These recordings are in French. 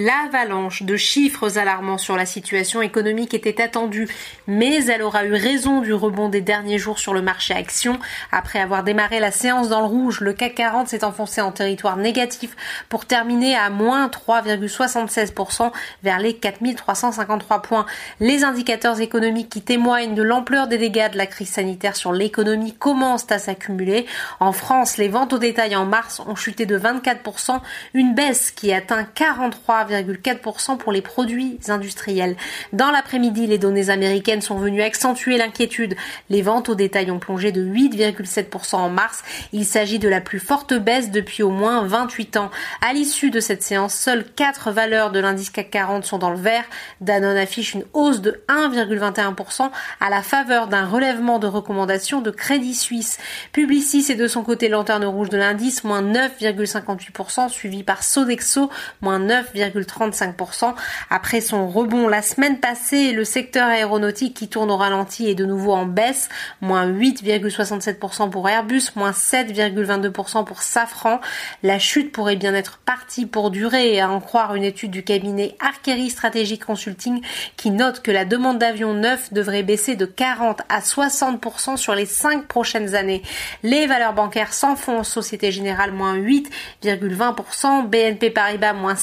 L'avalanche de chiffres alarmants sur la situation économique était attendue, mais elle aura eu raison du rebond des derniers jours sur le marché action. Après avoir démarré la séance dans le rouge, le CAC 40 s'est enfoncé en territoire négatif pour terminer à moins 3,76% vers les 4353 points. Les indicateurs économiques qui témoignent de l'ampleur des dégâts de la crise sanitaire sur l'économie commencent à s'accumuler. En France, les ventes au détail en mars ont chuté de 24%, une baisse qui atteint 43 pour les produits industriels. Dans l'après-midi, les données américaines sont venues accentuer l'inquiétude. Les ventes au détail ont plongé de 8,7% en mars. Il s'agit de la plus forte baisse depuis au moins 28 ans. À l'issue de cette séance, seules 4 valeurs de l'indice CAC 40 sont dans le vert. Danone affiche une hausse de 1,21% à la faveur d'un relèvement de recommandations de Crédit Suisse. Publicis est de son côté lanterne rouge de l'indice, moins 9,58%, suivi par Sodexo, moins 9,58%. 35%. Après son rebond la semaine passée, le secteur aéronautique qui tourne au ralenti est de nouveau en baisse, moins 8,67% pour Airbus, moins 7,22% pour Safran. La chute pourrait bien être partie pour durer, à en croire une étude du cabinet Arkery Strategic Consulting qui note que la demande d'avions neufs devrait baisser de 40 à 60% sur les 5 prochaines années. Les valeurs bancaires s'enfoncent, Société Générale moins 8,20%, BNP Paribas moins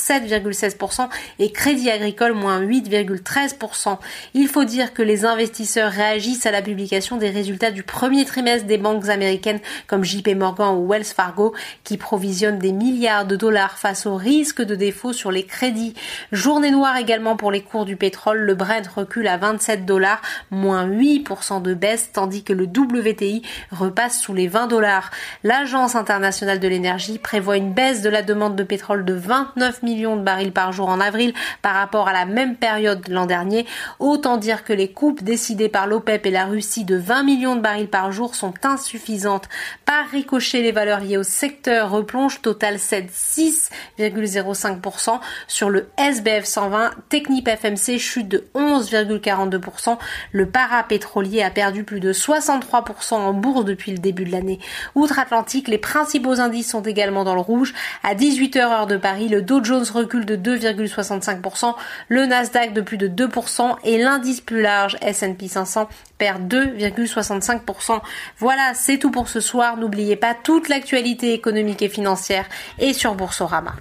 7,7% et Crédit Agricole moins 8,13%. Il faut dire que les investisseurs réagissent à la publication des résultats du premier trimestre des banques américaines comme JP Morgan ou Wells Fargo qui provisionnent des milliards de dollars face au risque de défaut sur les crédits. Journée noire également pour les cours du pétrole, le Brent recule à 27 dollars, moins 8% de baisse, tandis que le WTI repasse sous les 20 dollars. L'Agence internationale de l'énergie prévoit une baisse de la demande de pétrole de 29 millions de barils par jour en avril par rapport à la même période l'an dernier. Autant dire que les coupes décidées par l'OPEP et la Russie de 20 millions de barils par jour sont insuffisantes. Par ricochet, les valeurs liées au secteur replongent. Total cède 6,05% sur le SBF 120. Technip FMC chute de 11,42%. Le parapétrolier a perdu plus de 63% en bourse depuis le début de l'année. Outre-Atlantique, les principaux indices sont également dans le rouge. À 18h heure de Paris, le Dow Jones recule de 2,65%, le Nasdaq de plus de 2% et l'indice plus large S&P 500 perd 2,65%. Voilà, c'est tout pour ce soir. N'oubliez pas toute l'actualité économique et financière est sur Boursorama.